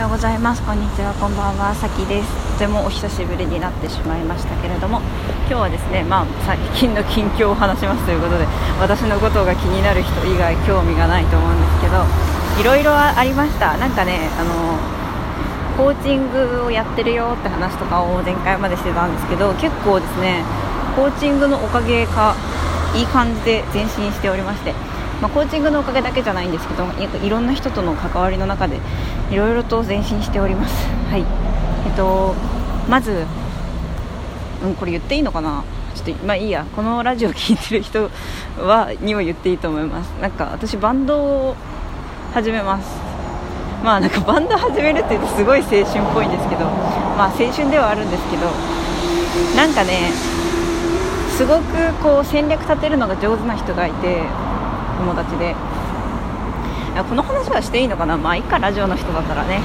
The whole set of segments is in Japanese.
ようございます。こんにちは。こんばんは。さきです。とてもお久しぶりになってしまいましたけれども今日はですねまあ最近の近況を話しますということで私のことが気になる人以外興味がないと思うんですけどいろいろありました。なんかねあのコーチングをやってるよって話とかを前回までしてたんですけど結構ですねコーチングのおかげかいい感じで前進しておりましてまあ、コーチングのおかげだけじゃないんですけどいろんな人との関わりの中でいろいろと前進しております。はい。えっと、まず、うん、これ言っていいのかな？ちょっとまあいいや。このラジオ聴いてる人はには言っていいと思います。なんか私バンドを始めます。まあなんかバンド始めるって言うとすごい青春っぽいんですけどまあ青春ではあるんですけどなんかねすごくこう戦略立てるのが上手な人がいて友達で。この話はしていいのかな？まあいいかラジオの人だったらね。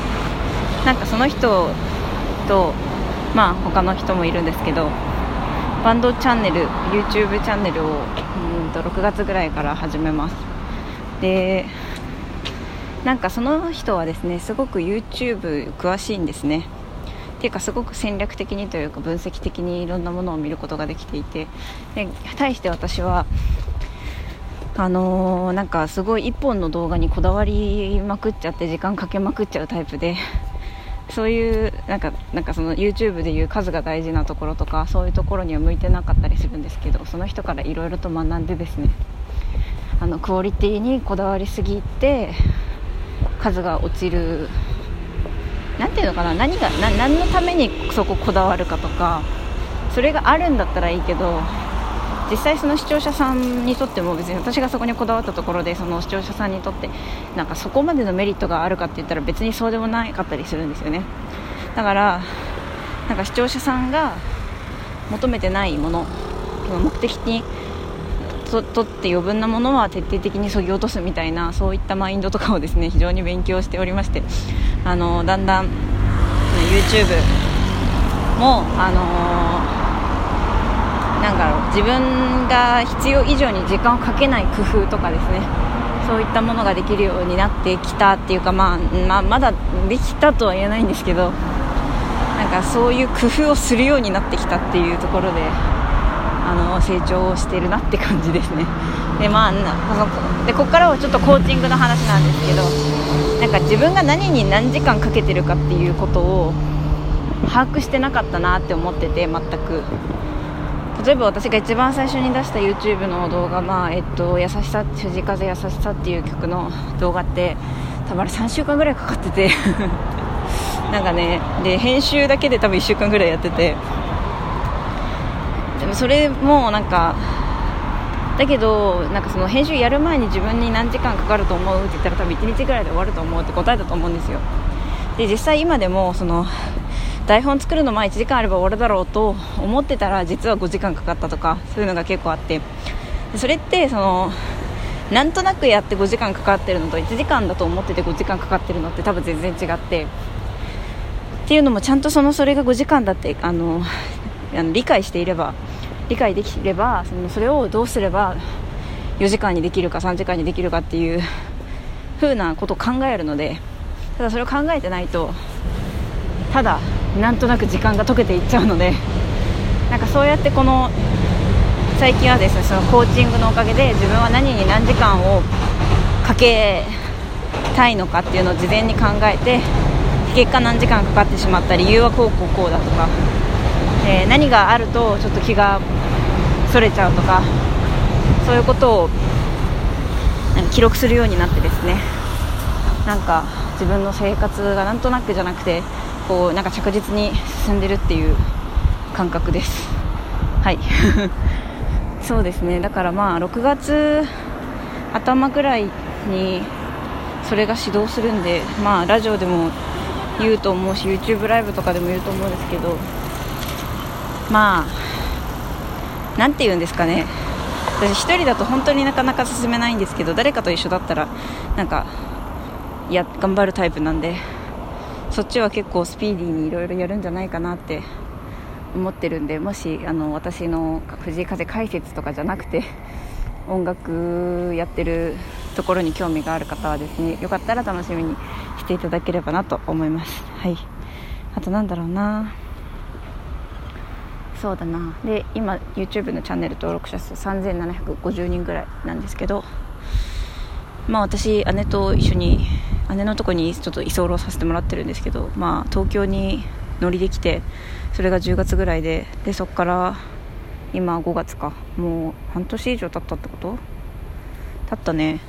なんかその人とまあ他の人もいるんですけどバンドチャンネル YouTube チャンネルをうんと6月ぐらいから始めます。でなんかその人はですねすごく YouTube 詳しいんですね。ていうかすごく戦略的にというか分析的にいろんなものを見ることができていて。で対して私はあのー、なんかすごい1本の動画にこだわりまくっちゃって時間かけまくっちゃうタイプで そういうなんかなんかその YouTube でいう数が大事なところとかそういうところには向いてなかったりするんですけどその人からいろいろと学んでですねあのクオリティにこだわりすぎて数が落ちる何ていうのかな何が何のためにそここだわるかとかそれがあるんだったらいいけど実際その視聴者さんにとっても別に私がそこにこだわったところでその視聴者さんにとってなんかそこまでのメリットがあるかって言ったら別にそうでもなかったりするんですよね。だからなんか視聴者さんが求めてないもの目的にとって余分なものは徹底的にそぎ落とすみたいなそういったマインドとかをですね非常に勉強しておりましてあのだんだん YouTube もあのなんだろう自分が必要以上に時間をかけない工夫とかですね。そういったものができるようになってきたっていうか、まあ、まあ、まだできたとは言えないんですけどなんかそういう工夫をするようになってきたっていうところであの成長をしてるなって感じですね。でまあでここからはちょっとコーチングの話なんですけどなんか自分が何に何時間かけてるかっていうことを把握してなかったなって思ってて全く。例えば私が一番最初に出した YouTube の動画、まあえっと、優しさ藤風優しさっていう曲の動画って多分あ3週間ぐらいかかってて。なんかねで編集だけで多分1週間ぐらいやってて。でもそれもなんかだけどなんかその編集やる前に自分に何時間かかると思うって言ったら多分1日ぐらいで終わると思うって答えたと思うんですよ。で実際今でもその台本作るのまあ1時間あれば終わるだろうと思ってたら実は5時間かかったとかそういうのが結構あって。それってそのなんとなくやって5時間かかってるのと1時間だと思ってて5時間かかってるのって多分全然違って。っていうのもちゃんとそのそれが5時間だってあのあの理解していれば理解できればそのそれをどうすれば4時間にできるか3時間にできるかっていう風なことを考えるのでただそれを考えてないとただなんとなく時間が解けていっちゃうので なんかそうやってこの最近はですねそのコーチングのおかげで自分は何に何時間をかけたいのかっていうのを事前に考えて結果何時間かかってしまった理由はこうこうこうだとか、えー、何があるとちょっと気がそれちゃうとかそういうことをなんか記録するようになってですねなんか自分の生活がなんとなくじゃなくてこうなんか着実に進んでるっていう感覚です。はい。そうですね。だからまあ6月頭ぐらいにそれが始動するんでまあラジオでも言うと思うし YouTube ライブとかでも言うと思うんですけどまあなんて言うんですかね。私1人だと本当になかなか進めないんですけど誰かと一緒だったらなんかや頑張るタイプなんで。そっちは結構スピーディーにいろいろやるんじゃないかなって思ってるんでもしあの私の藤井風解説とかじゃなくて 音楽やってるところに興味がある方はですねよかったら楽しみにしていただければなと思います。はい。あとなんだろうな。そうだな。で今 YouTube のチャンネル登録者数3750人ぐらいなんですけどまあ私姉と一緒に姉のとこにちょっと居候させてもらってるんですけどまあ東京に乗りできてそれが10月ぐらいででそこから今5月か。もう半年以上経ったってこと？経ったね。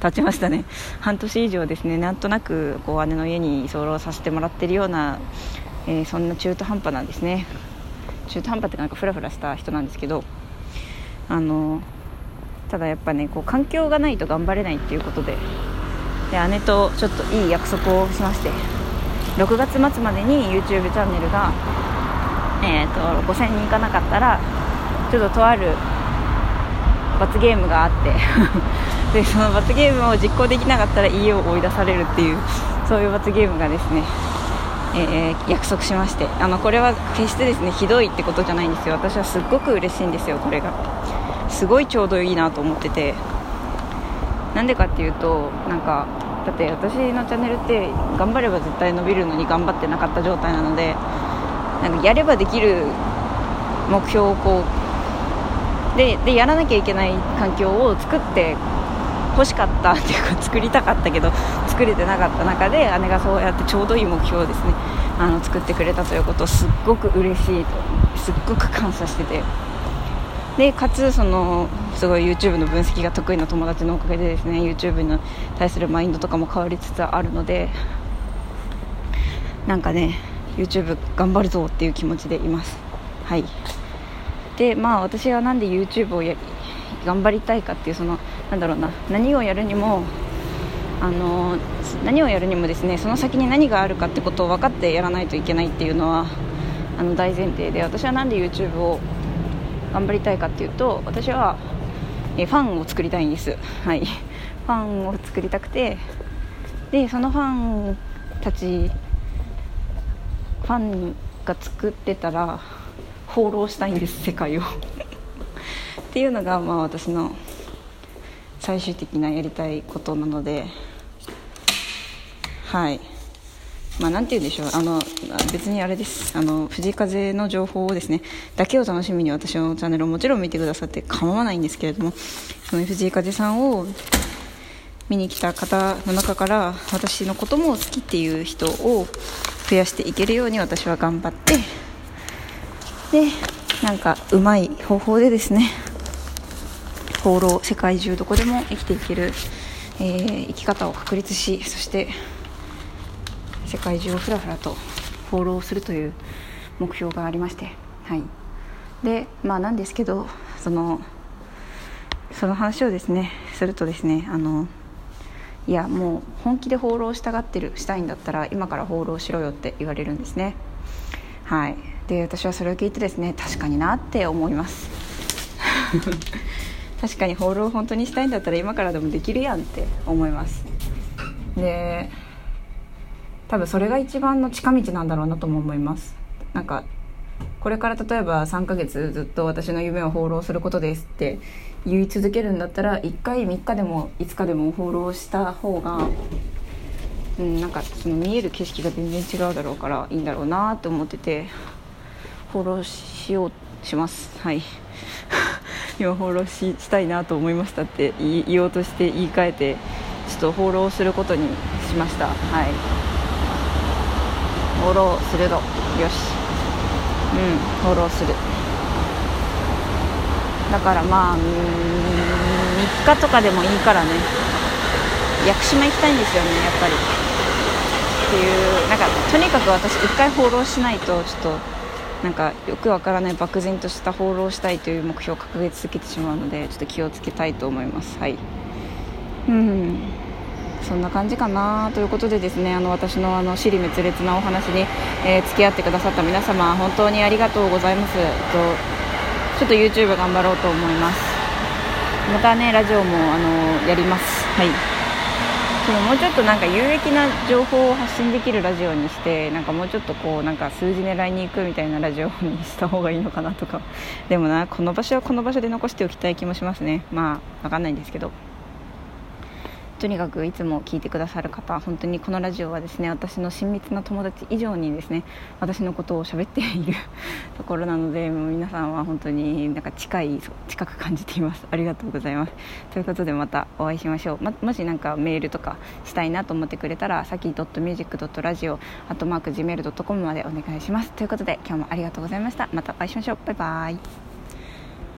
経ちましたね。半年以上ですね。なんとなくこう姉の家に居候させてもらってるような、えー、そんな中途半端なんですね。中途半端ってなんかフラフラした人なんですけどあのただやっぱねこう環境がないと頑張れないっていうことでで姉とちょっといい約束をしまして6月末までに YouTube チャンネルが、えーと、5000人いかなかったらちょっととある罰ゲームがあって でその罰ゲームを実行できなかったら家を追い出されるっていうそういう罰ゲームがですね、えー、約束しましてあのこれは決してですねひどいってことじゃないんですよ。私はすっごく嬉しいんですよこれが。すごいちょうどいいなと思ってて。なんでかっていうとなんかだって私のチャンネルって頑張れば絶対伸びるのに頑張ってなかった状態なのでなんかやればできる目標をこうででやらなきゃいけない環境を作って欲しかったっていうか作りたかったけど作れてなかった中で姉がそうやってちょうどいい目標をですねあの作ってくれたということをすっごく嬉しいとすっごく感謝してて。でかつそのすごい YouTube の分析が得意な友達のおかげでですね YouTube に対するマインドとかも変わりつつあるのでなんかね YouTube 頑張るぞっていう気持ちでいます。はい。でまあ私はなんで YouTube をや頑張りたいかっていうそのなんだろうな何をやるにもあの何をやるにもですねその先に何があるかってことを分かってやらないといけないっていうのはあの大前提で私はなんで YouTube を頑張りたいかっていうと私はえファンを作りたいんです、はい、ファンを作りたくてでそのファンたちファンが作ってたら放浪したいんです世界を。っていうのがまあ私の最終的なやりたいことなので。はい。まあ、なんて言うんでしょう。あの別にあれです。あの藤井風の情報をですねだけを楽しみに私のチャンネルをもちろん見てくださって構わないんですけれどもその藤井風さんを見に来た方の中から私のことも好きっていう人を増やしていけるように私は頑張ってでなんかうまい方法でですね放浪世界中どこでも生きていける、えー、生き方を確立しそして世界中をふらふらと放浪するという目標がありましてはい。でまあなんですけどそのその話をですねするとですねあのいやもう本気で放浪したがってるしたいんだったら今から放浪しろよって言われるんですね。はい。で私はそれを聞いてですね確かになって思います。確かに放浪を本当にしたいんだったら今からでもできるやんって思います。で多分それが一番の近道なんだろうなとも思います。なんかこれから例えば3ヶ月ずっと私の夢を放浪することですって言い続けるんだったら1回3日でも5日でも放浪した方が、うん、なんかその見える景色が全然違うだろうからいいんだろうなと思ってて放浪しようします。はい。今放浪ししたいなと思いましたって言おうとして言い換えてちょっと放浪することにしました。はい。フォローするぞよし。うんフォローする。だからまあ3日とかでもいいからね。屋久島行きたいんですよねやっぱり。っていうなんかとにかく私1回放浪しないとちょっとなんかよくわからない漠然とした放浪したいという目標を掲げ続けてしまうのでちょっと気をつけたいと思います。はい。うん。そんな感じかなということでですねあの私のあの尻滅裂なお話に、えー、付き合ってくださった皆様本当にありがとうございます。とちょっと YouTube 頑張ろうと思います。またねラジオもあのやります。はい。でももうちょっとなんか有益な情報を発信できるラジオにしてなんかもうちょっとこうなんか数字狙いに行くみたいなラジオにした方がいいのかなとか。でもなこの場所はこの場所で残しておきたい気もしますね。まあ分かんないんですけどとにかくいつも聞いてくださる方本当にこのラジオはですね私の親密な友達以上にですね私のことを喋っているところなのでもう皆さんは本当になんか近い近く感じています。ありがとうございます。ということでまたお会いしましょう、ま、もし何かメールとかしたいなと思ってくれたらさき .music.radio あとマーク gmail.com までお願いします。ということで今日もありがとうございました。またお会いしましょう。バイバイ。